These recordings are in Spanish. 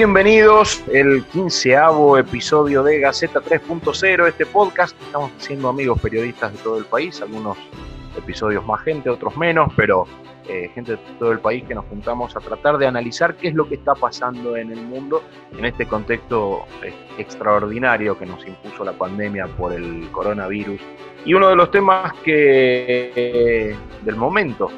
Bienvenidos, el quinceavo episodio de Gaceta 3.0, este podcast. Estamos haciendo amigos periodistas de todo el país, algunos episodios más gente, otros menos, pero eh, gente de todo el país que nos juntamos a tratar de analizar qué es lo que está pasando en el mundo en este contexto eh, extraordinario que nos impuso la pandemia por el coronavirus. Y uno de los temas que eh, del momento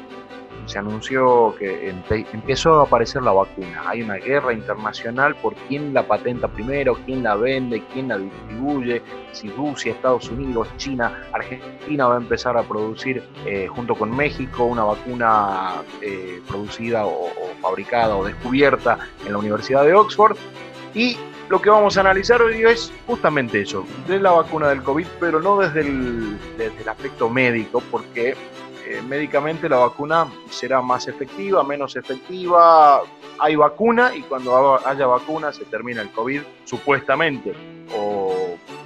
se anunció que empezó a aparecer la vacuna. Hay una guerra internacional por quién la patenta primero, quién la vende, quién la distribuye, si Rusia, Estados Unidos, China, Argentina va a empezar a producir eh, junto con México una vacuna eh, producida o, fabricada o descubierta en la Universidad de Oxford. Y lo que vamos a analizar hoy es justamente eso, de la vacuna del COVID, pero no desde el, desde el aspecto médico, porque eh, médicamente la vacuna será más efectiva, menos efectiva. Hay vacuna y cuando haya vacuna se termina el COVID, supuestamente. O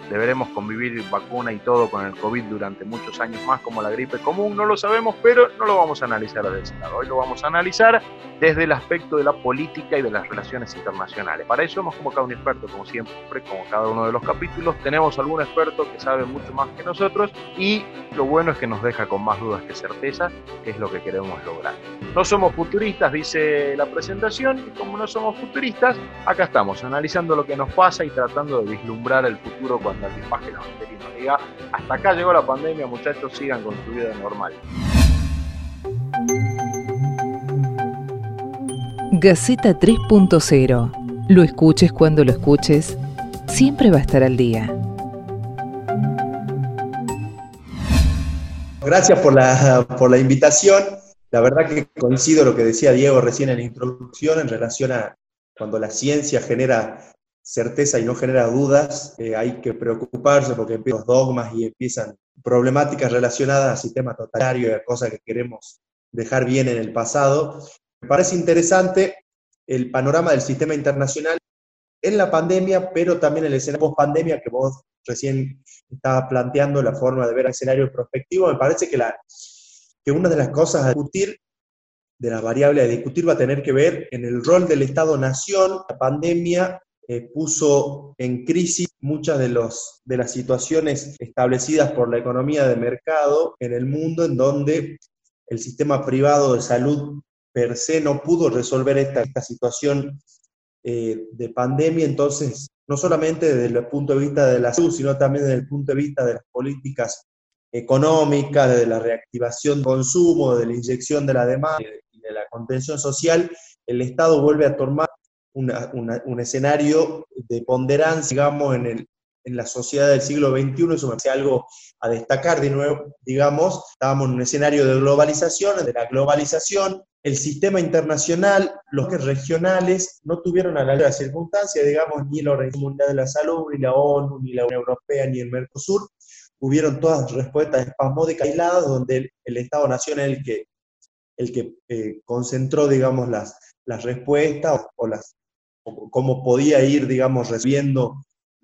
deberemos convivir vacuna y todo con el COVID durante muchos años más como la gripe común, no lo sabemos, pero no lo vamos a analizar desde ese lado. Hoy lo vamos a analizar desde el aspecto de la política y de las relaciones internacionales. Para eso hemos convocado un experto, como siempre, como cada uno de los capítulos. Tenemos algún experto que sabe mucho más que nosotros y lo bueno es que nos deja con más dudas que certeza, que es lo que queremos lograr. No somos futuristas, dice la presentación, y como no somos futuristas, acá estamos analizando lo que nos pasa y tratando de vislumbrar el futuro cuando nos diga, hasta acá llegó la pandemia, muchachos, sigan con su vida normal. Gaceta 3.0. Lo escuches cuando lo escuches, siempre va a estar al día. Gracias por la, por la invitación. La verdad que coincido lo que decía Diego recién en la introducción en relación a cuando la ciencia genera certeza y no genera dudas, eh, hay que preocuparse porque empiezan los dogmas y empiezan problemáticas relacionadas al sistema totalitario y a cosas que queremos dejar bien en el pasado. Me parece interesante el panorama del sistema internacional en la pandemia, pero también el escenario post-pandemia que vos recién estabas planteando, la forma de ver el escenario prospectivo. Me parece que, la, que una de las cosas a discutir, de las variables a discutir, va a tener que ver en el rol del Estado-Nación. La pandemia eh, puso en crisis muchas de, las situaciones establecidas por la economía de mercado en el mundo, en donde el sistema privado de salud per se no pudo resolver esta, situación eh, de pandemia, entonces, no solamente desde el punto de vista de la salud, sino también desde el punto de vista de las políticas económicas, de la reactivación del consumo, de la inyección de la demanda y de la contención social, el Estado vuelve a tomar un escenario de ponderancia, digamos, en, el, en la sociedad del siglo XXI, eso me parece algo a destacar. De nuevo, digamos, estábamos en un escenario de globalización, de la globalización, el sistema internacional, los regionales, no tuvieron a la circunstancia, digamos, ni la Organización Mundial de la Salud, ni la ONU, ni la Unión Europea, ni el Mercosur, hubieron todas respuestas espasmódicas aisladas, donde el, Estado-Nación es el que, el que eh, concentró, digamos, las, las respuestas o las cómo podía ir, digamos, recibiendo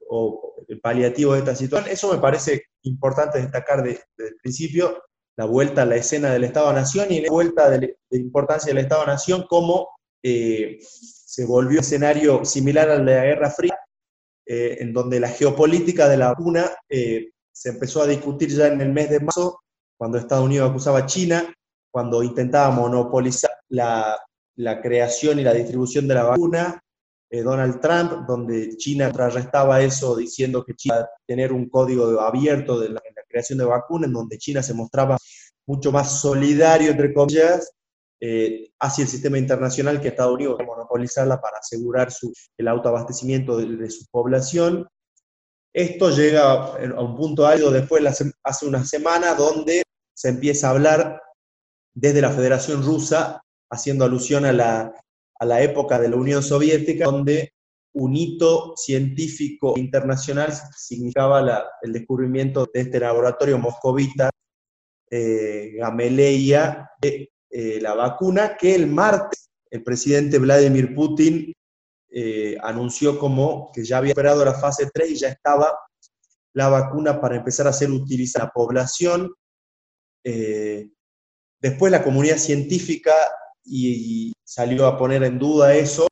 o el paliativo de esta situación. Eso me parece importante destacar desde el principio, la vuelta a la escena del Estado-Nación y la vuelta de, importancia del Estado-Nación, cómo eh, se volvió un escenario similar al de la Guerra Fría, eh, en donde la geopolítica de la vacuna eh, se empezó a discutir ya en el mes de marzo, cuando Estados Unidos acusaba a China, cuando intentaba monopolizar la, la creación y la distribución de la vacuna, Donald Trump, donde China contrarrestaba eso diciendo que China tener un código abierto de la, creación de vacunas, en donde China se mostraba mucho más solidario, entre comillas, eh, hacia el sistema internacional que Estados Unidos monopolizarla para asegurar el autoabastecimiento de, su población. Esto llega a un punto alto después, hace una semana, donde se empieza a hablar desde la Federación Rusa, haciendo alusión a la a la época de la Unión Soviética, donde un hito científico internacional significaba el descubrimiento de este laboratorio moscovita eh, de eh, la vacuna que el martes el presidente Vladimir Putin eh, anunció como que ya había esperado la fase 3 y ya estaba la vacuna para empezar a ser utilizada en la población. después la comunidad científica y, salió a poner en duda eso,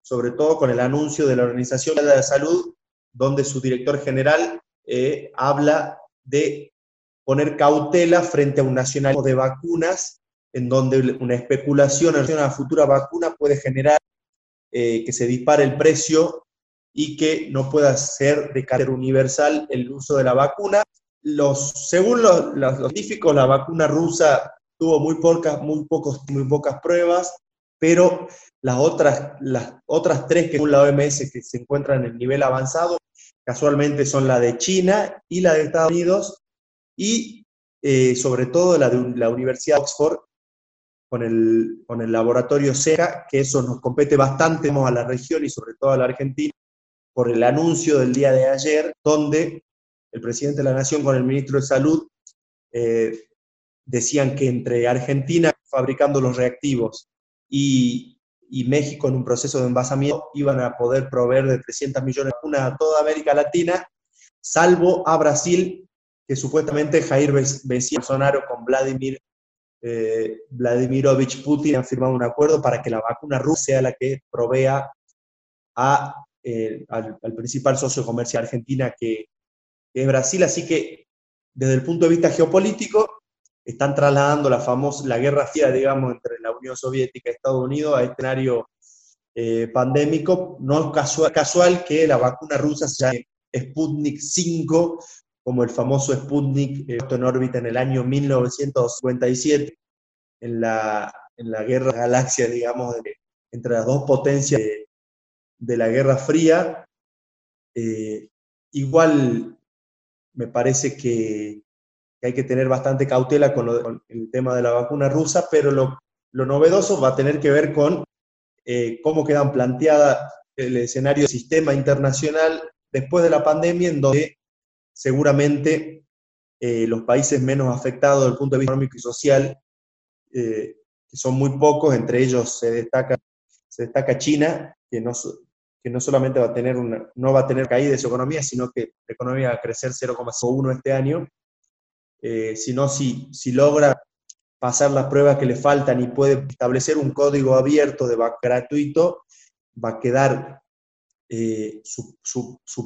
sobre todo con el anuncio de la Organización de la Salud, donde su director general habla de poner cautela frente a un nacionalismo de vacunas, en donde una especulación en relación a la futura vacuna puede generar eh, que se dispare el precio y que no pueda ser de carácter universal el uso de la vacuna. Los, según los, científicos, la vacuna rusa tuvo muy pocas, muy, pocos, muy pocas pruebas, pero las otras, las otras tres que según la OMS que se encuentran en el nivel avanzado, casualmente son la de China y la de Estados Unidos, y eh, sobre todo la de la Universidad de Oxford con el, con el laboratorio CERA, que eso nos compete bastante a la región y sobre todo a la Argentina, por el anuncio del día de ayer, donde el presidente de la Nación con el ministro de Salud eh, decían que entre Argentina fabricando los reactivos y, México en un proceso de envasamiento iban a poder proveer de 300 millones de vacunas a toda América Latina, salvo a Brasil, que supuestamente Jair Bolsonaro con Vladimir eh, Vladimirovich Putin han firmado un acuerdo para que la vacuna rusa sea la que provea eh, al, principal socio comercial argentina que, es Brasil. Así que desde el punto de vista geopolítico están trasladando la famosa, la guerra fría, digamos, entre la Unión Soviética y Estados Unidos a escenario eh, pandémico. No es casual, casual, que la vacuna rusa sea Sputnik 5 como el famoso Sputnik puesto en órbita en el año 1957, en la, en la guerra galaxia, digamos, entre las dos potencias de, la Guerra Fría. Eh, igual me parece que, hay que tener bastante cautela con, el tema de la vacuna rusa, pero lo, novedoso va a tener que ver con eh, cómo quedan planteadas el escenario del sistema internacional después de la pandemia, en donde seguramente eh, los países menos afectados desde el punto de vista económico y social, eh, que son muy pocos, entre ellos se destaca, China, que no, que solamente va a tener no va a tener caída de su economía, sino que la economía va a crecer 0,1 este año, eh, sino si, si logra pasar las pruebas que le faltan y puede establecer un código abierto de gratuito, va a quedar eh, su,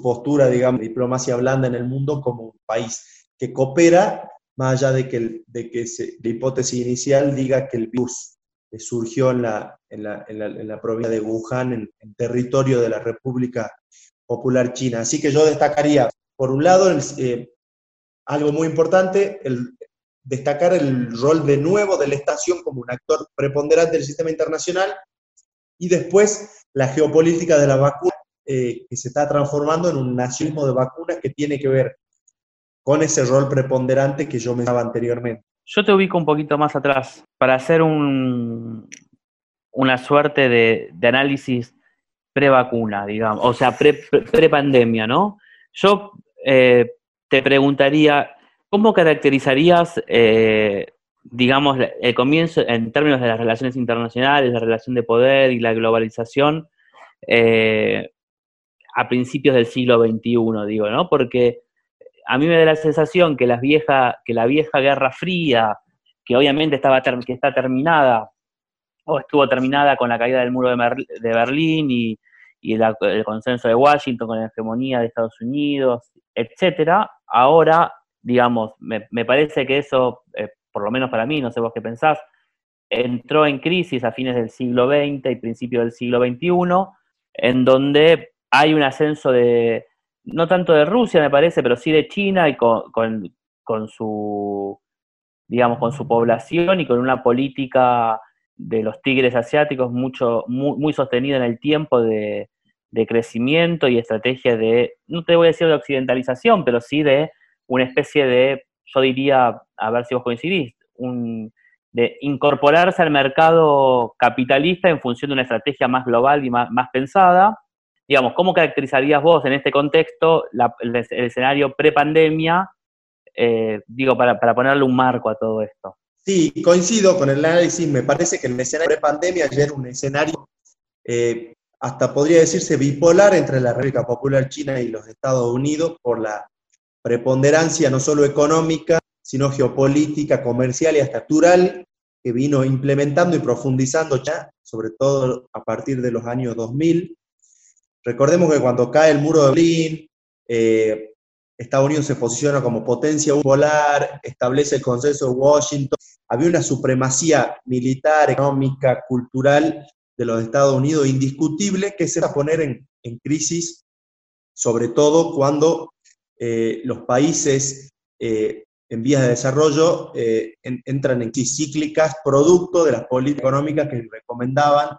postura, digamos, de diplomacia blanda en el mundo como un país que coopera, más allá de que, de que la hipótesis inicial diga que el virus surgió en la, en la, en la, provincia de Wuhan, en, territorio de la República Popular China. Así que yo destacaría, por un lado, eh, algo muy importante, el, destacar el rol de nuevo de la estación como un actor preponderante del sistema internacional y después la geopolítica de la vacuna eh, que se está transformando en un nacionalismo de vacunas que tiene que ver con ese rol preponderante que yo mencionaba anteriormente. Yo te ubico un poquito más atrás para hacer un, una suerte de, análisis pre-vacuna, digamos, o sea, pre-pandemia, ¿no? Yo eh, te preguntaría, ¿cómo caracterizarías, eh, digamos, el comienzo en términos de las relaciones internacionales, la relación de poder y la globalización a principios del siglo XXI, digo, ¿no? Porque a mí me da la sensación que, las vieja, que la vieja Guerra Fría, que obviamente estaba que está terminada, o estuvo terminada con la caída del muro de, Berlín y, el consenso de Washington con la hegemonía de Estados Unidos, etcétera, ahora, digamos, me, parece que eso, eh, por lo menos para mí, no sé vos qué pensás, entró en crisis a fines del siglo XX y principios del siglo XXI, en donde hay un ascenso de, no tanto de Rusia me parece, pero sí de China y con, su, digamos, con su población y con una política de los tigres asiáticos mucho, muy sostenida en el tiempo de, crecimiento y estrategia de, no te voy a decir de occidentalización, pero sí de una especie de, yo diría, a ver si vos coincidís, un, de incorporarse al mercado capitalista en función de una estrategia más global y más, más pensada, digamos, ¿cómo caracterizarías vos en este contexto el, escenario pre-pandemia eh, digo, para, para ponerle un marco a todo esto. Sí, coincido con el análisis. Me parece que el escenario de pandemia ya era un escenario, eh, hasta podría decirse bipolar entre la República Popular China y los Estados Unidos por la preponderancia no solo económica, sino geopolítica, comercial y hasta cultural que vino implementando y profundizando ya, sobre todo a partir de los años 2000. Recordemos que cuando cae el muro de Berlín, eh, Estados Unidos se posiciona como potencia polar, establece el consenso de Washington, había una supremacía militar, económica, cultural de los Estados Unidos indiscutible que se va a poner en, crisis, sobre todo cuando eh, los países eh, en vías de desarrollo eh, entran en crisis cíclicas producto de las políticas económicas que recomendaban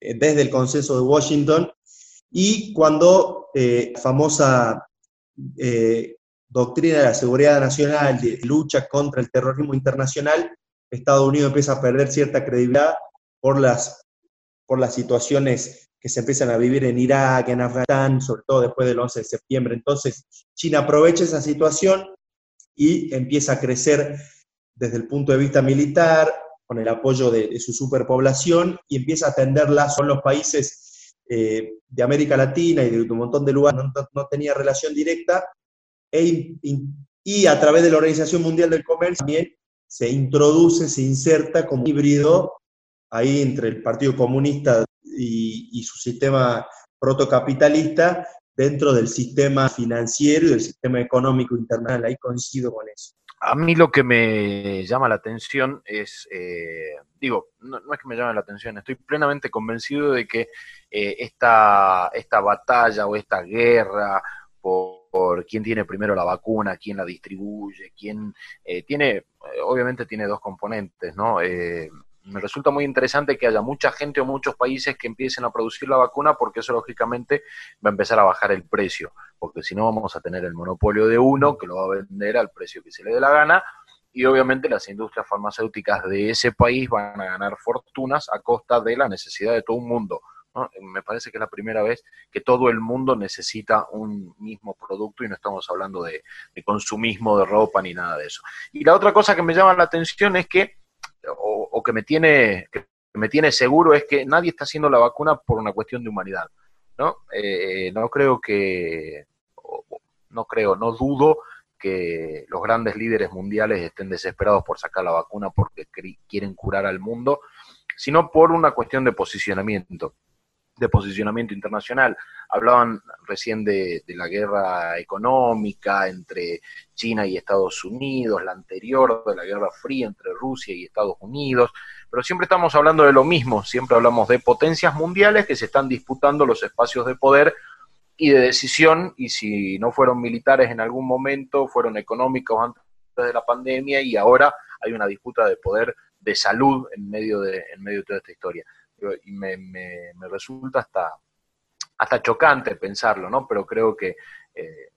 desde el consenso de Washington y cuando la famosa doctrina de la seguridad nacional de lucha contra el terrorismo internacional, Estados Unidos empieza a perder cierta credibilidad por las, por las situaciones que se empiezan a vivir en Irak, en Afganistán, sobre todo después del 11 de septiembre. Entonces, China aprovecha esa situación y empieza a crecer desde el punto de vista militar, con el apoyo de, su superpoblación, y empieza a atenderla. Son los países eh, de América Latina y de un montón de lugares no, no tenía relación directa, e y a través de la Organización Mundial del Comercio también se introduce, se inserta como híbrido ahí entre el Partido Comunista y, su sistema protocapitalista dentro del sistema financiero y del sistema económico internacional. Ahí coincido con eso. A mí lo que me llama la atención es, eh, digo, no, es que me llame la atención, estoy plenamente convencido de que eh, esta, esta batalla o esta guerra por, quién tiene primero la vacuna, quién la distribuye, quién eh, tiene, obviamente tiene dos componentes, ¿no? Me resulta muy interesante que haya mucha gente o muchos países que empiecen a producir la vacuna porque eso lógicamente va a empezar a bajar el precio, porque si no vamos a tener el monopolio de uno que lo va a vender al precio que se le dé la gana y obviamente las industrias farmacéuticas de ese país van a ganar fortunas a costa de la necesidad de todo un mundo. Me parece que es la primera vez que todo el mundo necesita un mismo producto y no estamos hablando de, consumismo de ropa ni nada de eso. Y la otra cosa que me llama la atención es que, o, que, me tiene, que me tiene seguro, es que nadie está haciendo la vacuna por una cuestión de humanidad. ¿no? Eh, no creo que, no creo, no dudo que los grandes líderes mundiales estén desesperados por sacar la vacuna porque quieren curar al mundo, sino por una cuestión de posicionamiento de posicionamiento internacional. Hablaban recién de, la guerra económica entre China y Estados Unidos, la anterior de la Guerra Fría entre Rusia y Estados Unidos, pero siempre estamos hablando de lo mismo, siempre hablamos de potencias mundiales que se están disputando los espacios de poder y de decisión, y si no fueron militares en algún momento, fueron económicos antes de la pandemia y ahora hay una disputa de poder de salud en medio de, en medio de toda esta historia y me, me, resulta hasta, hasta chocante pensarlo, ¿no? Pero creo que eh,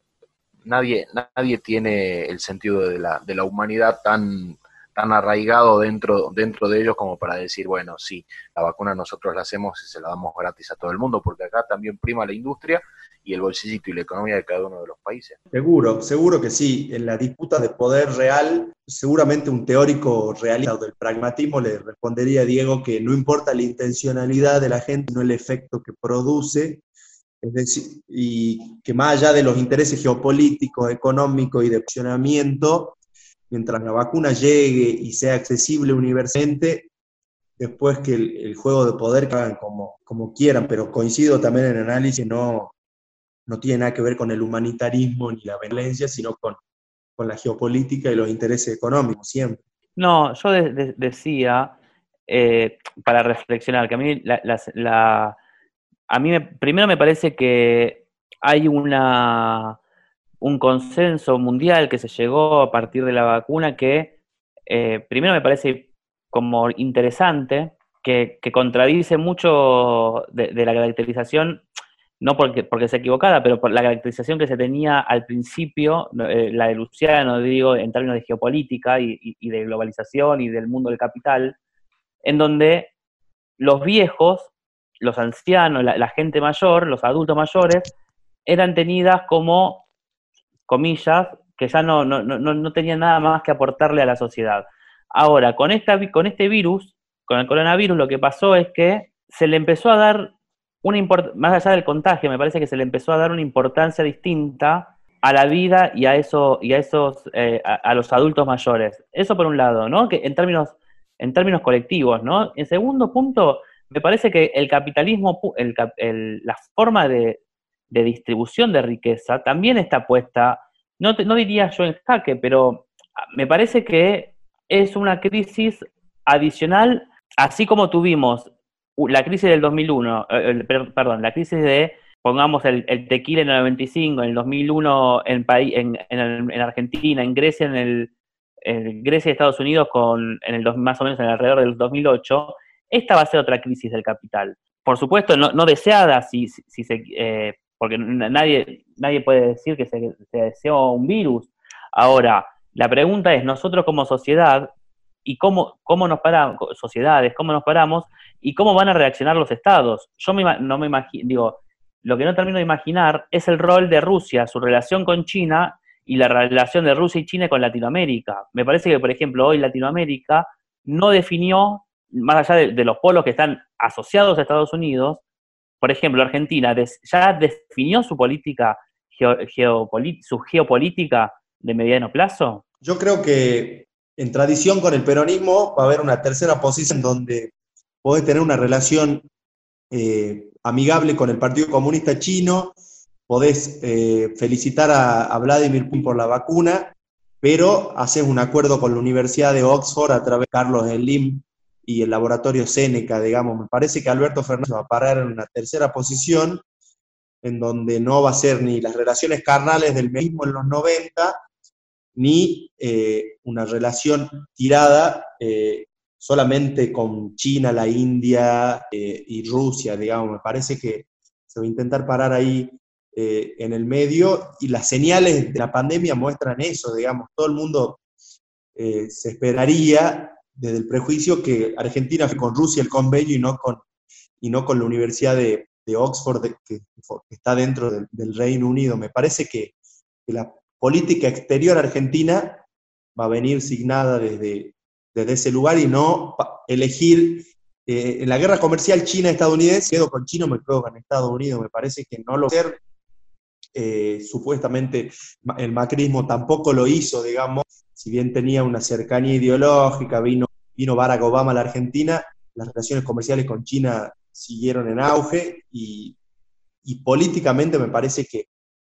nadie, nadie tiene el sentido de la, de la humanidad tan, tan arraigado dentro, dentro de ellos como para decir, bueno, sí, la vacuna nosotros la hacemos y se la damos gratis a todo el mundo, porque acá también prima la industria y el bolsillito y la economía de cada uno de los países. Seguro, seguro que sí. En la disputa de poder real, seguramente un teórico realista del pragmatismo le respondería a Diego que no importa la intencionalidad de la gente, no el efecto que produce, es decir, y que más allá de los intereses geopolíticos, económicos y de funcionamiento, mientras la vacuna llegue y sea accesible universalmente, después que el, juego de poder hagan como, como quieran, pero coincido también en el análisis, no, no tiene nada que ver con el humanitarismo ni la violencia, sino con, la geopolítica y los intereses económicos, siempre. No, yo decía, eh, para reflexionar, que a mí, la, a mí primero me parece que hay una, un consenso mundial que se llegó a partir de la vacuna que eh, primero me parece como interesante, que, contradice mucho de, la caracterización no porque, porque sea equivocada, pero por la caracterización que se tenía al principio, eh, la de Luciano, digo, en términos de geopolítica y, de globalización y del mundo del capital, en donde los viejos, los ancianos, la, gente mayor, los adultos mayores, eran tenidas como, comillas, que ya no, no, no, no tenía nada más que aportarle a la sociedad. Ahora, con, esta, con este virus, con el coronavirus, lo que pasó es que se le empezó a dar una más allá del contagio, me parece que se le empezó a dar una importancia distinta a la vida y a eso y a esos eh, a, los adultos mayores. Eso por un lado, ¿no? Que en términos en términos colectivos, ¿no? En segundo punto, me parece que el capitalismo, la forma de, distribución de riqueza también está puesta, no, no diría yo en jaque, pero me parece que es una crisis adicional, así como tuvimos la crisis del 2001, eh, perdón, la crisis de, pongamos el, tequila en el 95, en el 2001 en, en, en, Argentina, en Grecia, en el Grecia y Estados Unidos con, en el más o menos en alrededor del 2008, esta va a ser otra crisis del capital. Por supuesto, no, deseada, si, si se, eh, porque nadie, nadie puede decir que se, se deseó un virus. Ahora, la pregunta es, nosotros como sociedad, y cómo, cómo nos paramos, sociedades, cómo nos paramos y cómo van a reaccionar los estados. Yo no me imagino, digo, lo que no termino de imaginar es el rol de Rusia, su relación con China y la relación de Rusia y China con Latinoamérica. Me parece que, por ejemplo, hoy Latinoamérica no definió, más allá de, los polos que están asociados a Estados Unidos, por ejemplo, Argentina ya definió su política, su geopolítica de mediano plazo. Yo creo que en tradición con el peronismo va a haber una tercera posición donde puede tener una relación eh, amigable con el Partido Comunista Chino, podés eh, felicitar a, Vladimir Putin por la vacuna, pero haces un acuerdo con la Universidad de Oxford a través de Carlos Slim y el laboratorio Seneca, digamos. Me parece que Alberto Fernández va a parar en una tercera posición, en donde no va a ser ni las relaciones carnales del mismo en los 90, ni eh, una relación tirada eh, solamente con China, la India eh, y Rusia, digamos. Me parece que se va a intentar parar ahí en el medio y las señales de la pandemia muestran eso, digamos. Todo el mundo se esperaría desde el prejuicio que Argentina fue con Rusia el convenio y no con, y no con la Universidad de, Oxford, que, está dentro del, Reino Unido. Me parece que, que la política exterior argentina va a venir signada desde, desde ese lugar y no elegir eh, en la guerra comercial China-estadounidense, quedo con China, me quedo con Estados Unidos, me parece que no lo ser, eh, supuestamente el macrismo tampoco lo hizo, digamos, si bien tenía una cercanía ideológica, vino, vino Barack Obama a la Argentina, las relaciones comerciales con China siguieron en auge y, y políticamente me parece que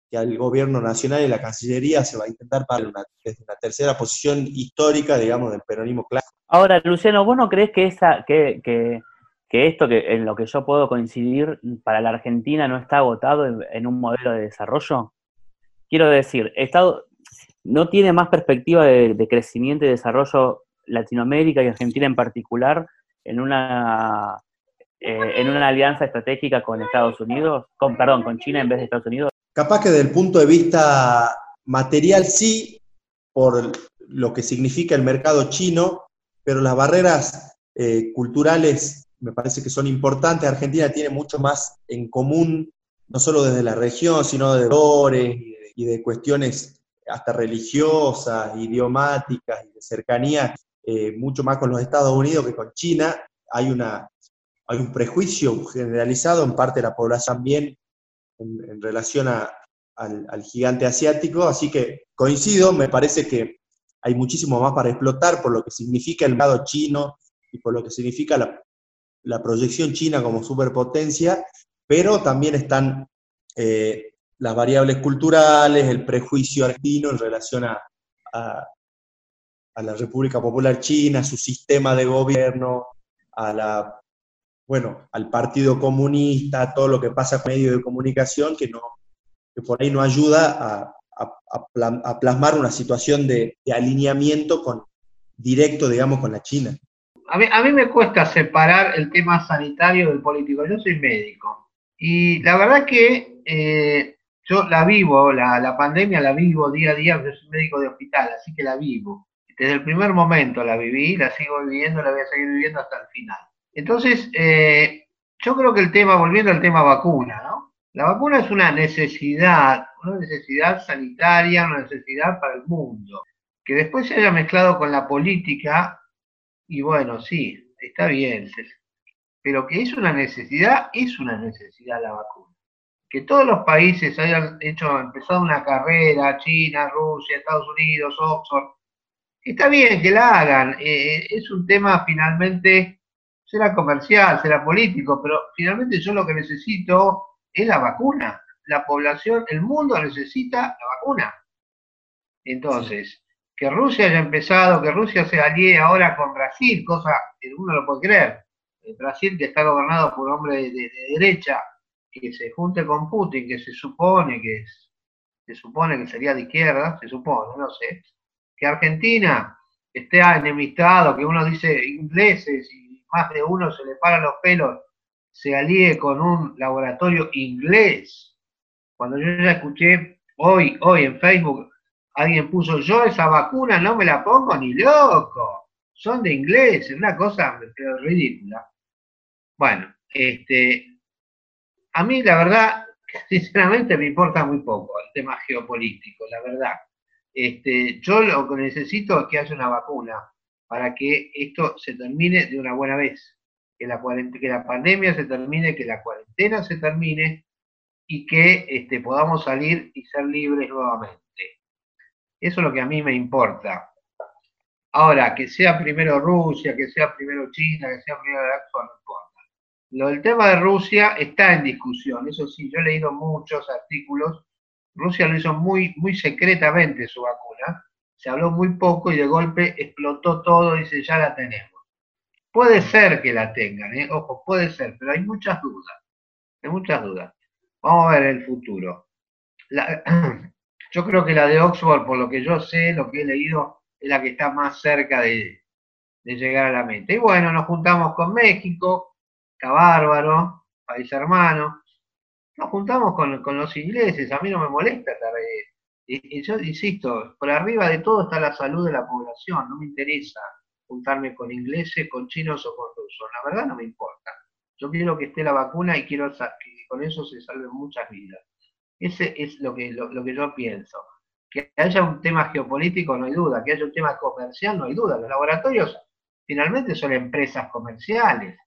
que al gobierno nacional y la Cancillería se va a intentar para una, desde una tercera posición histórica, digamos, del peronismo clásico. Ahora, Luciano, ¿vos no crees que, esa, que, que, esto que en lo que yo puedo coincidir para la Argentina no está agotado en, un modelo de desarrollo? Quiero decir, Estado no tiene más perspectiva de, crecimiento y desarrollo Latinoamérica y Argentina en particular en una eh, en una alianza estratégica con Estados Unidos, con perdón, con China en vez de Estados Unidos. Capaz que desde el punto de vista material sí, por lo que significa el mercado chino, pero las barreras eh, culturales me parece que son importantes. Argentina tiene mucho más en común, no solo desde la región, sino de valores y de cuestiones hasta religiosas, idiomáticas y de cercanía, eh, mucho más con los Estados Unidos que con China. Hay, una, hay un prejuicio generalizado en parte de la población también en, relación al, gigante asiático, así que coincido, me parece que hay muchísimo más para explotar por lo que significa el mercado chino y por lo que significa la, proyección china como superpotencia, pero también están eh, las variables culturales, el prejuicio argentino en relación a, a, la República Popular China, su sistema de gobierno, a la bueno, al Partido Comunista, todo lo que pasa con medios de comunicación, que, no, que por ahí no ayuda a, plasmar una situación de, alineamiento con, directo, digamos, con la China. A mí, me cuesta separar el tema sanitario del político. Yo soy médico y la verdad que eh, yo la vivo, la, la, pandemia la vivo día a día, yo soy médico de hospital, así que la vivo. Desde el primer momento la viví, la sigo viviendo, la voy a seguir viviendo hasta el final. Entonces, eh, yo creo que el tema, volviendo al tema vacuna. La vacuna es una necesidad, una necesidad sanitaria, una necesidad para el mundo. Que después se haya mezclado con la política, y bueno, sí, está bien, pero que es una necesidad, es una necesidad la vacuna. Que todos los países hayan hecho, empezado una carrera, China, Rusia, Estados Unidos, Oxford, está bien que la hagan, eh, eh, es un tema finalmente, será comercial, será político, pero finalmente yo lo que necesito es la vacuna. La población, el mundo necesita la vacuna. Entonces, que Rusia haya empezado, que Rusia se alíe ahora con Brasil, cosa que uno no lo puede creer. Brasil que está gobernado por hombres de, derecha, que se junte con Putin, que se supone que es, se supone que sería de izquierda, se supone, no sé, que Argentina esté enemistado, que uno dice ingleses y más de uno se le para los pelos, se alíe con un laboratorio inglés. Cuando yo ya escuché hoy, hoy en Facebook, alguien puso, yo esa vacuna no me la pongo ni loco, son de inglés, es una cosa ridícula. Bueno, este, a mí la verdad, sinceramente me importa muy poco el tema geopolítico, la verdad. Este, yo lo que necesito es que haya una vacuna para que esto se termine de una buena vez, que la, que la pandemia se termine, que la cuarentena se termine y que este, podamos salir y ser libres nuevamente. Eso es lo que a mí me importa. Ahora, que sea primero Rusia, que sea primero China, que sea primero Axo, no importa. Lo del tema de Rusia está en discusión, eso sí, yo he leído muchos artículos. Rusia lo hizo muy, muy secretamente su vacuna, se habló muy poco y de golpe explotó todo y dice, ya la tenemos. Puede ser que la tengan, ¿eh? ojo, puede ser, pero hay muchas dudas, hay muchas dudas. Vamos a ver el futuro. yo creo que la de Oxford, por lo que yo sé, lo que he leído, es la que está más cerca de, llegar a la meta. Y bueno, nos juntamos con México, está bárbaro, país hermano. Nos juntamos con, los ingleses, a mí no me molesta estar Y, yo insisto, por arriba de todo está la salud de la población, no me interesa juntarme con ingleses, con chinos o con rusos, la verdad no me importa. Yo quiero que esté la vacuna y quiero que con eso se salven muchas vidas. Ese es lo que, lo que yo pienso. Que haya un tema geopolítico, no hay duda. Que haya un tema comercial, no hay duda. Los laboratorios finalmente son empresas comerciales.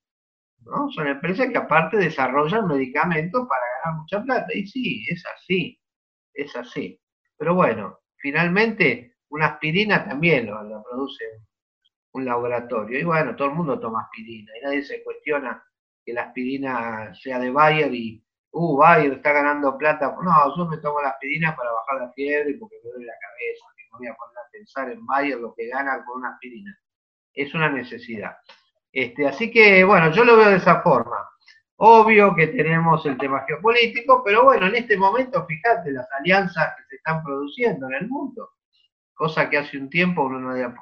Son empresas que aparte desarrollan medicamentos para ganar mucha plata. Y sí, es así, es así. Pero bueno, finalmente una aspirina también lo, produce un laboratorio. Y bueno, todo el mundo toma aspirina y nadie se cuestiona que la aspirina sea de Bayer y, uh, Bayer está ganando plata. No, yo me tomo la aspirina para bajar la fiebre porque me duele la cabeza, que no voy a poner a pensar en Bayer lo que gana con una aspirina. Es una necesidad. Este, así que, bueno, yo lo veo de esa forma. Obvio que tenemos el tema geopolítico, pero bueno, en este momento, fíjate las alianzas que se están produciendo en el mundo, cosa que hace un tiempo uno no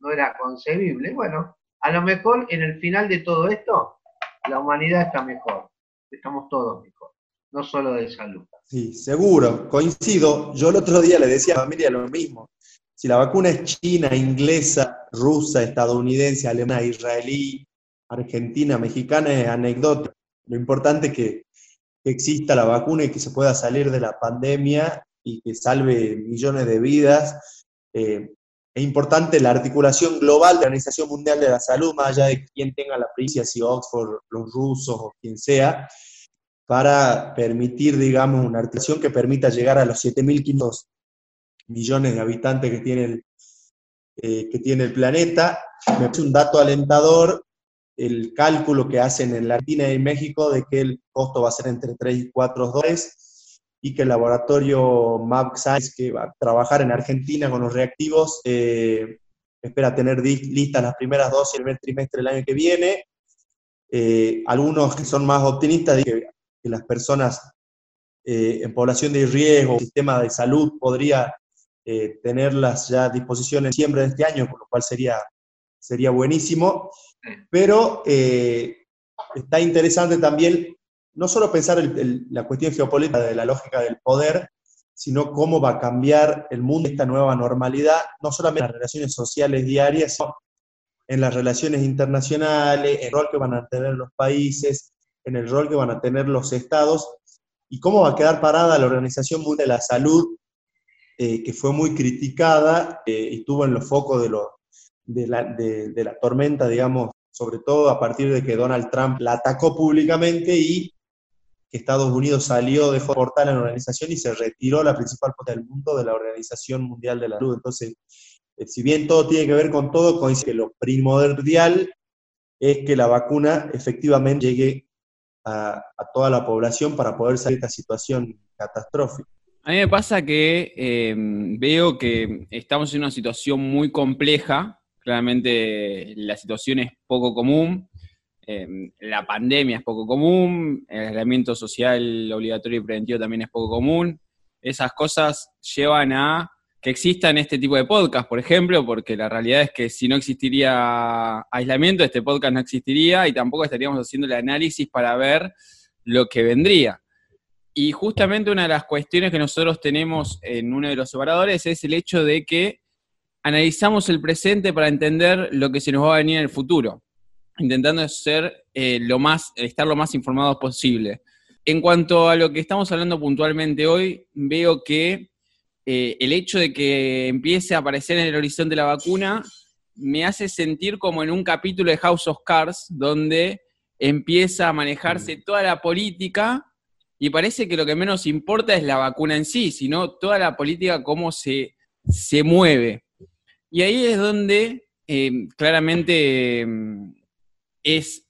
no era concebible. Bueno, a lo mejor en el final de todo esto, la humanidad está mejor, estamos todos mejor, no solo de salud. Sí, seguro, coincido. Yo el otro día le decía a la familia lo mismo. Si la vacuna es china, inglesa, rusa, estadounidense, alemana, israelí, argentina, mexicana, es anecdótico. Lo importante es que, exista la vacuna y que se pueda salir de la pandemia y que salve millones de vidas. Eh, es importante la articulación global de la Organización Mundial de la Salud, más allá de quien tenga la primicia, si Oxford, los rusos o quien sea, para permitir, digamos, una articulación que permita llegar a los 7.500 millones de habitantes que tiene el, eh, que tiene el planeta. Me parece un dato alentador el cálculo que hacen en la Argentina y México de que el costo va a ser entre 3 y 4 dólares y que el laboratorio Map Science, que va a trabajar en Argentina con los reactivos, eh, espera tener listas las primeras dosis el primer trimestre del año que viene. Eh, algunos que son más optimistas dicen que, las personas en población de riesgo, el sistema de salud podría eh, tenerlas ya a disposición en diciembre de este año, por lo cual sería, sería buenísimo. Pero eh, está interesante también no solo pensar la cuestión geopolítica de la lógica del poder, sino cómo va a cambiar el mundo, esta nueva normalidad, no solamente en las relaciones sociales diarias, sino en las relaciones internacionales, en el rol que van a tener los países, en el rol que van a tener los estados, ¿Y cómo va a quedar parada la Organización Mundial de la Salud, eh, que fue muy criticada eh, y estuvo en los focos de, de, la, de, la tormenta, digamos, sobre todo a partir de que Donald Trump la atacó públicamente y que Estados Unidos salió, dejó de portar la organización y se retiró la principal potencia del mundo de la Organización Mundial de la Salud. Entonces, eh, si bien todo tiene que ver con todo, coincide que lo primordial es que la vacuna efectivamente llegue a, toda la población para poder salir de esta situación catastrófica. A mí me pasa que em, veo que estamos en una situación muy compleja, claramente la situación es poco común, em, la pandemia es poco común, el aislamiento social obligatorio y preventivo también es poco común, esas cosas llevan a que existan este tipo de podcast, por ejemplo, porque la realidad es que si no existiría aislamiento, este podcast no existiría y tampoco estaríamos haciendo el análisis para ver lo que vendría. Y justamente una de las cuestiones que nosotros tenemos en uno de los separadores es el hecho de que analizamos el presente para entender lo que se nos va a venir en el futuro, intentando ser eh, lo más, estar lo más informados posible. En cuanto a lo que estamos hablando puntualmente hoy, veo que eh, el hecho de que empiece a aparecer en el horizonte la vacuna me hace sentir como en un capítulo de House of Cards, donde empieza a manejarse mm. toda la política y parece que lo que menos importa es la vacuna en sí, sino toda la política, cómo se, se mueve. Y ahí es donde eh, claramente mm, es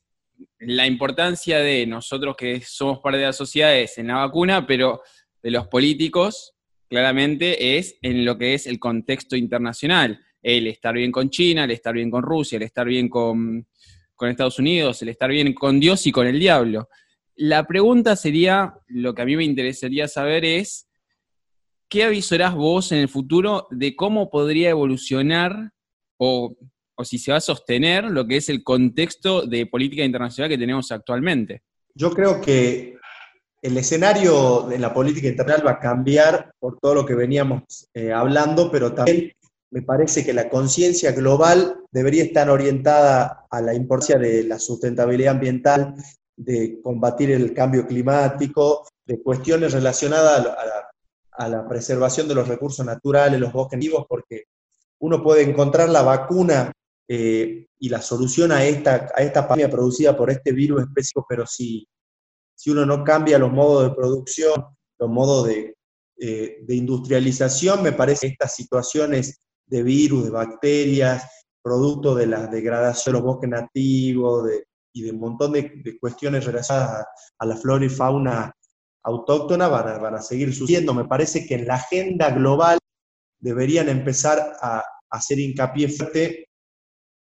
la importancia de nosotros que somos parte de las sociedades en la vacuna, pero de los políticos claramente es en lo que es el contexto internacional. El estar bien con China, el estar bien con Rusia, el estar bien con, Estados Unidos, el estar bien con Dios y con el diablo. La pregunta sería, lo que a mí me interesaría saber es, ¿qué avisorás vos en el futuro de cómo podría evolucionar o, o, si se va a sostener lo que es el contexto de política internacional que tenemos actualmente? Yo creo que el escenario de la política internacional va a cambiar por todo lo que veníamos eh, hablando, pero también me parece que la conciencia global debería estar orientada a la importancia de la sustentabilidad ambiental, de combatir el cambio climático, de cuestiones relacionadas a la, preservación de los recursos naturales, los bosques vivos, porque uno puede encontrar la vacuna eh, y la solución a esta, a esta pandemia producida por este virus específico, pero si si uno no cambia los modos de producción, los modos de, eh, industrialización, me parece que estas situaciones de virus, de bacterias, producto de la degradación de los bosques nativos y de un montón de, cuestiones relacionadas a, la flora y fauna autóctona van a, van a seguir sucediendo. Me parece que en la agenda global deberían empezar a, hacer hincapié fuerte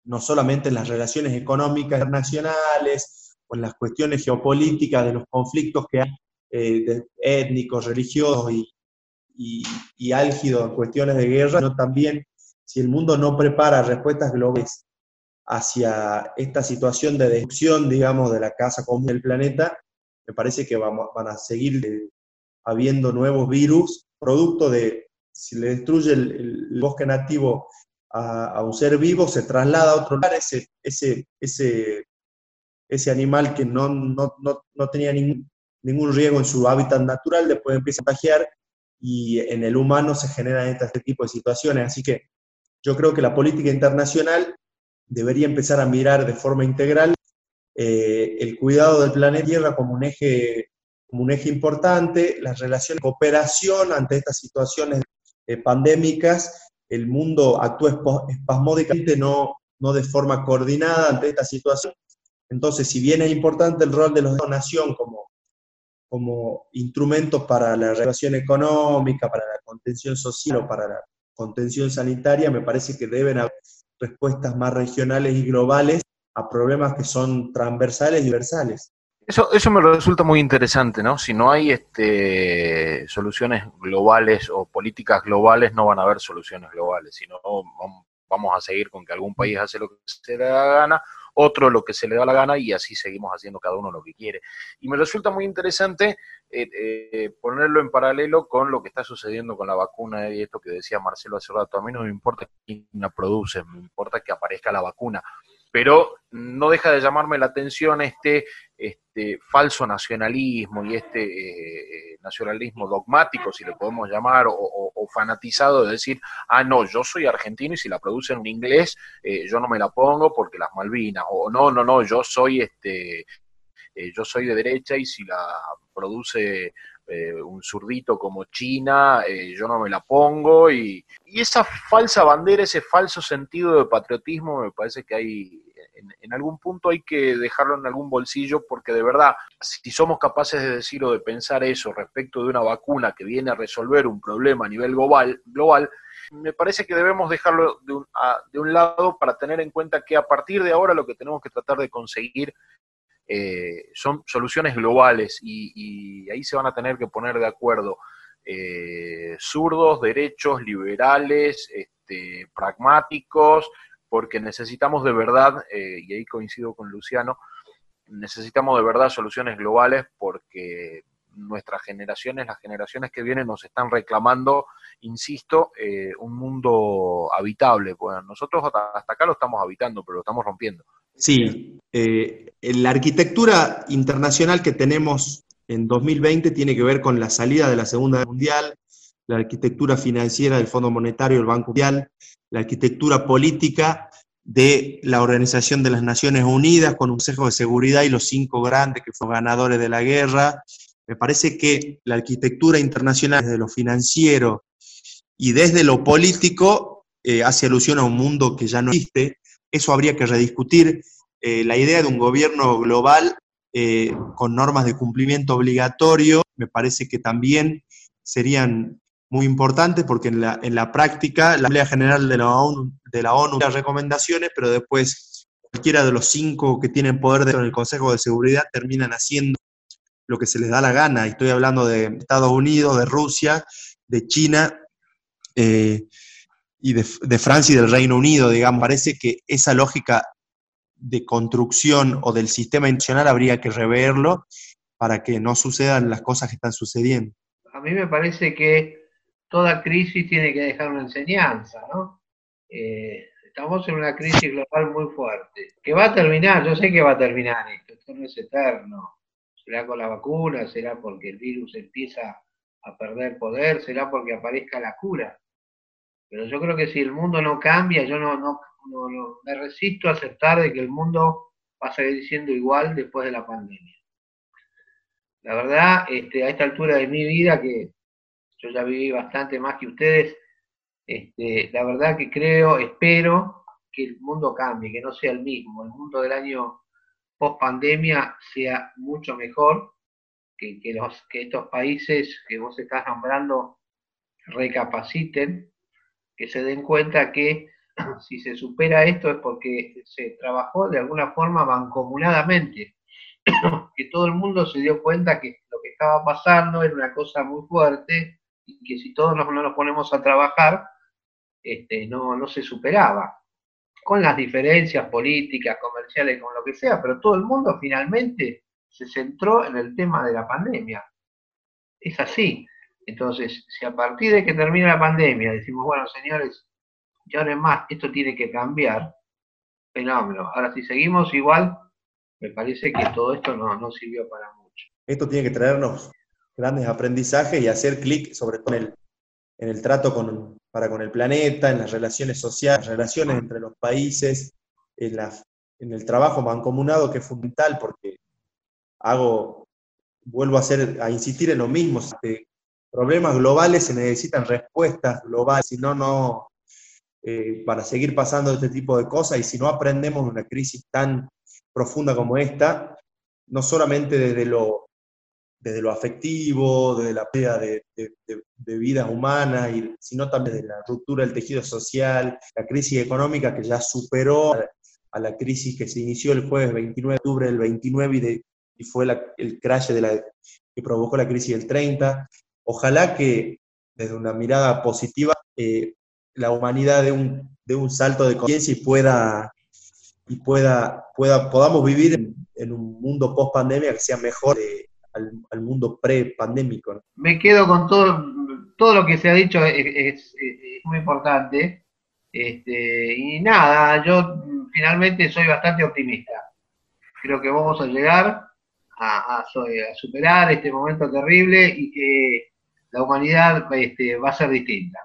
no solamente en las relaciones económicas internacionales, con las cuestiones geopolíticas de los conflictos que hay eh, étnicos, religiosos y, y, álgidos en cuestiones de guerra, sino también si el mundo no prepara respuestas globales hacia esta situación de destrucción, digamos, de la casa común del planeta, me parece que vamos, van a seguir eh, habiendo nuevos virus, producto de, si le destruye el, bosque nativo a, un ser vivo, se traslada a otro lugar, ese, ese, ese ese animal que no, no, no, no tenía ningún, ningún riesgo en su hábitat natural, después empieza a contagiar y en el humano se generan este tipo de situaciones. Así que yo creo que la política internacional debería empezar a mirar de forma integral eh, el cuidado del planeta Tierra como un eje como un eje importante, las relaciones de cooperación ante estas situaciones eh, pandémicas, el mundo actúa espasmódicamente, no, no de forma coordinada ante esta situación, entonces, si bien es importante el rol de los de nación como, como instrumentos para la relación económica, para la contención social o para la contención sanitaria, me parece que deben haber respuestas más regionales y globales a problemas que son transversales y universales. Eso, eso me resulta muy interesante, ¿no? Si no hay este, soluciones globales o políticas globales, no van a haber soluciones globales, sino vamos a seguir con que algún país hace lo que se le da la gana otro lo que se le da la gana y así seguimos haciendo cada uno lo que quiere. Y me resulta muy interesante eh, eh, ponerlo en paralelo con lo que está sucediendo con la vacuna y esto que decía Marcelo hace rato. A mí no me importa quién la produce, me importa que aparezca la vacuna. Pero no deja de llamarme la atención este, este falso nacionalismo y este eh, nacionalismo dogmático, si le podemos llamar, o, fanatizado de decir, ah, no, yo soy argentino y si la producen en inglés, eh, yo no me la pongo porque las Malvinas, o no, no, no, yo soy este, eh, yo soy de derecha y si la produce un zurdito como China, yo no me la pongo. Y, y, esa falsa bandera, ese falso sentido de patriotismo, me parece que hay en, algún punto hay que dejarlo en algún bolsillo porque de verdad, si somos capaces de decir o de pensar eso respecto de una vacuna que viene a resolver un problema a nivel global, global me parece que debemos dejarlo de un, de un lado para tener en cuenta que a partir de ahora lo que tenemos que tratar de conseguir eh, son soluciones globales y, ahí se van a tener que poner de acuerdo eh, zurdos, derechos, liberales, este, pragmáticos, porque necesitamos de verdad, eh, y ahí coincido con Luciano, necesitamos de verdad soluciones globales porque nuestras generaciones, las generaciones que vienen, nos están reclamando, insisto, eh, un mundo habitable. Bueno, nosotros hasta acá lo estamos habitando, pero lo estamos rompiendo. Sí, eh, la arquitectura internacional que tenemos en 2020 tiene que ver con la salida de la Segunda Guerra Mundial, la arquitectura financiera del Fondo Monetario, el Banco Mundial, la arquitectura política de la Organización de las Naciones Unidas con un Consejo de Seguridad y los cinco grandes que fueron ganadores de la guerra. Me parece que la arquitectura internacional desde lo financiero y desde lo político eh, hace alusión a un mundo que ya no existe. Eso habría que rediscutir. Eh, la idea de un gobierno global eh, con normas de cumplimiento obligatorio me parece que también serían muy importante porque en la, en la práctica la Asamblea General de la ONU, de la ONU da recomendaciones, pero después cualquiera de los cinco que tienen poder dentro del Consejo de Seguridad terminan haciendo lo que se les da la gana. Estoy hablando de Estados Unidos, de Rusia, de China eh, y de, de, Francia y del Reino Unido, digamos. Parece que esa lógica de construcción o del sistema internacional habría que reverlo para que no sucedan las cosas que están sucediendo. A mí me parece que toda crisis tiene que dejar una enseñanza, ¿no? Eh, estamos en una crisis global muy fuerte, que va a terminar, yo sé que va a terminar esto, esto no es eterno, será con la vacuna, será porque el virus empieza a perder poder, será porque aparezca la cura, pero yo creo que si el mundo no cambia, yo no, no, me resisto a aceptar de que el mundo va a seguir siendo igual después de la pandemia. La verdad, este, a esta altura de mi vida, que yo ya viví bastante más que ustedes. Este, la verdad que creo, espero que el mundo cambie, que no sea el mismo. El mundo del año post pandemia sea mucho mejor, que, los, que estos países que vos estás nombrando recapaciten, que se den cuenta que si se supera esto es porque se trabajó de alguna forma mancomunadamente, que todo el mundo se dio cuenta que lo que estaba pasando era una cosa muy fuerte y que si todos no nos ponemos a trabajar, este, no, no se superaba, con las diferencias políticas, comerciales, con lo que sea, pero todo el mundo finalmente se centró en el tema de la pandemia. Es así. Entonces, si a partir de que termine la pandemia decimos, bueno, señores, ya no es más, esto tiene que cambiar, fenómeno. Ahora, si seguimos igual, me parece que todo esto no, no sirvió para mucho. Esto tiene que traernos grandes aprendizajes y hacer clic sobre todo en el, en el trato para con el planeta, en las relaciones sociales, relaciones entre los países, en, la, en el trabajo mancomunado que es fundamental porque hago, vuelvo a, hacer, a insistir en lo mismo, problemas globales se necesitan respuestas globales, si no, no, eh, para seguir pasando este tipo de cosas y si no aprendemos una crisis tan profunda como esta, no solamente desde lo desde lo afectivo, desde la pérdida de, de, vidas humanas, y, sino también de la ruptura del tejido social, la crisis económica que ya superó a, la crisis que se inició el jueves 29 de octubre del 29 y, fue el crash de la, que provocó la crisis del 30. Ojalá que desde una mirada positiva eh, la humanidad dé un, de un salto de conciencia y pueda y pueda, podamos vivir en, un mundo post pandemia que sea mejor al, mundo pre-pandémico. Me quedo con todo, todo lo que se ha dicho, es, muy importante. Este, y nada, yo finalmente soy bastante optimista. Creo que vamos a llegar a, superar este momento terrible y que la humanidad este, va a ser distinta.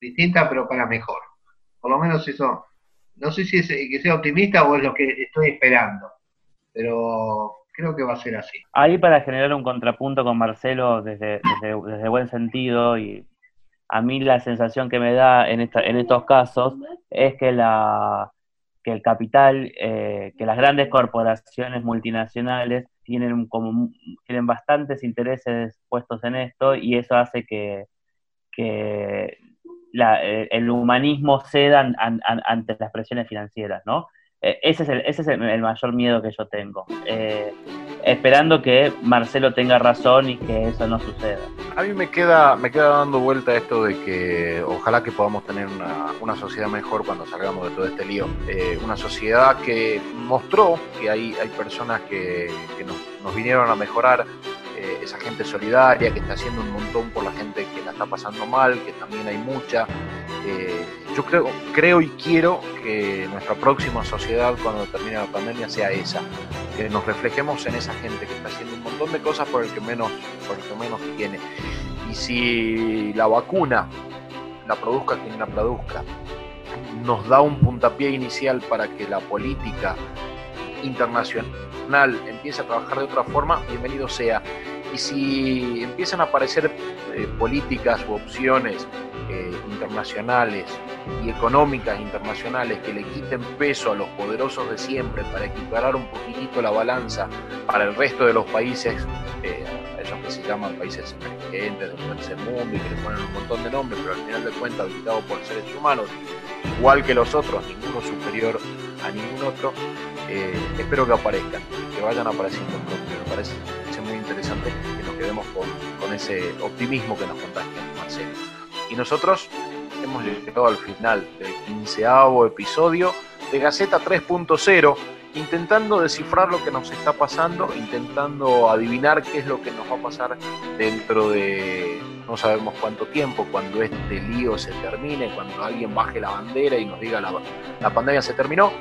Distinta, pero para mejor. Por lo menos eso. No sé si es que sea optimista o es lo que estoy esperando, pero creo que va a ser así. Ahí para generar un contrapunto con Marcelo desde, desde, buen sentido y a mí la sensación que me da en, esta, en estos casos es que la, que el capital, eh, que las grandes corporaciones multinacionales tienen, como, tienen bastantes intereses puestos en esto y eso hace que, que eh, el humanismo ceda ante las presiones financieras, ¿no? Eh, ese es, el, ese es el, mayor miedo que yo tengo. Eh, esperando que Marcelo tenga razón y que eso no suceda. A mí me queda, me queda dando vuelta esto de que ojalá que podamos tener una, sociedad mejor cuando salgamos de todo este lío. Eh, una sociedad que mostró que hay, hay personas que, nos, nos, vinieron a mejorar, esa gente solidaria que está haciendo un montón por la gente que la está pasando mal, que también hay mucha. Eh, yo creo, creo y quiero que nuestra próxima sociedad cuando termine la pandemia sea esa, que nos reflejemos en esa gente que está haciendo un montón de cosas por el que menos, por el que menos tiene. Y si la vacuna la produzca quien la produzca, nos da un puntapié inicial para que la política internacional empiece a trabajar de otra forma, bienvenido sea. Y si empiezan a aparecer eh, políticas u opciones eh, internacionales y económicas internacionales que le quiten peso a los poderosos de siempre para equiparar un poquitito la balanza para el resto de los países, eh, esos que se llaman países emergentes del tercer mundo y que le ponen un montón de nombres, pero al final de cuentas habitados por seres humanos, igual que los otros, ninguno superior a ningún otro, eh, espero que aparezcan, que vayan apareciendo Me parece, interesante que nos quedemos con, ese optimismo que nos contagia Marcelo. Y nosotros hemos llegado al final del quinceavo episodio de Gaceta 3.0, intentando descifrar lo que nos está pasando, intentando adivinar qué es lo que nos va a pasar dentro de no sabemos cuánto tiempo, cuando este lío se termine, cuando alguien baje la bandera y nos diga la, la pandemia se terminó.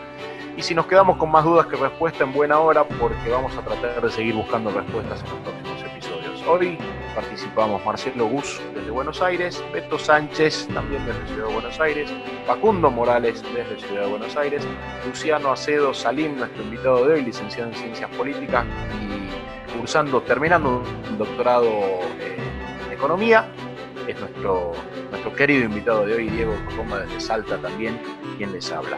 Y si nos quedamos con más dudas que respuesta en buena hora, porque vamos a tratar de seguir buscando respuestas en los próximos episodios. Hoy participamos Marcelo Gus desde Buenos Aires, Beto Sánchez también desde Ciudad de Buenos Aires, Facundo Morales desde Ciudad de Buenos Aires, Luciano Acedo Salim, nuestro invitado de hoy, licenciado en Ciencias Políticas y cursando, terminando un doctorado en Economía. Es nuestro, nuestro querido invitado de hoy, Diego Cocoma desde Salta también, quien les habla.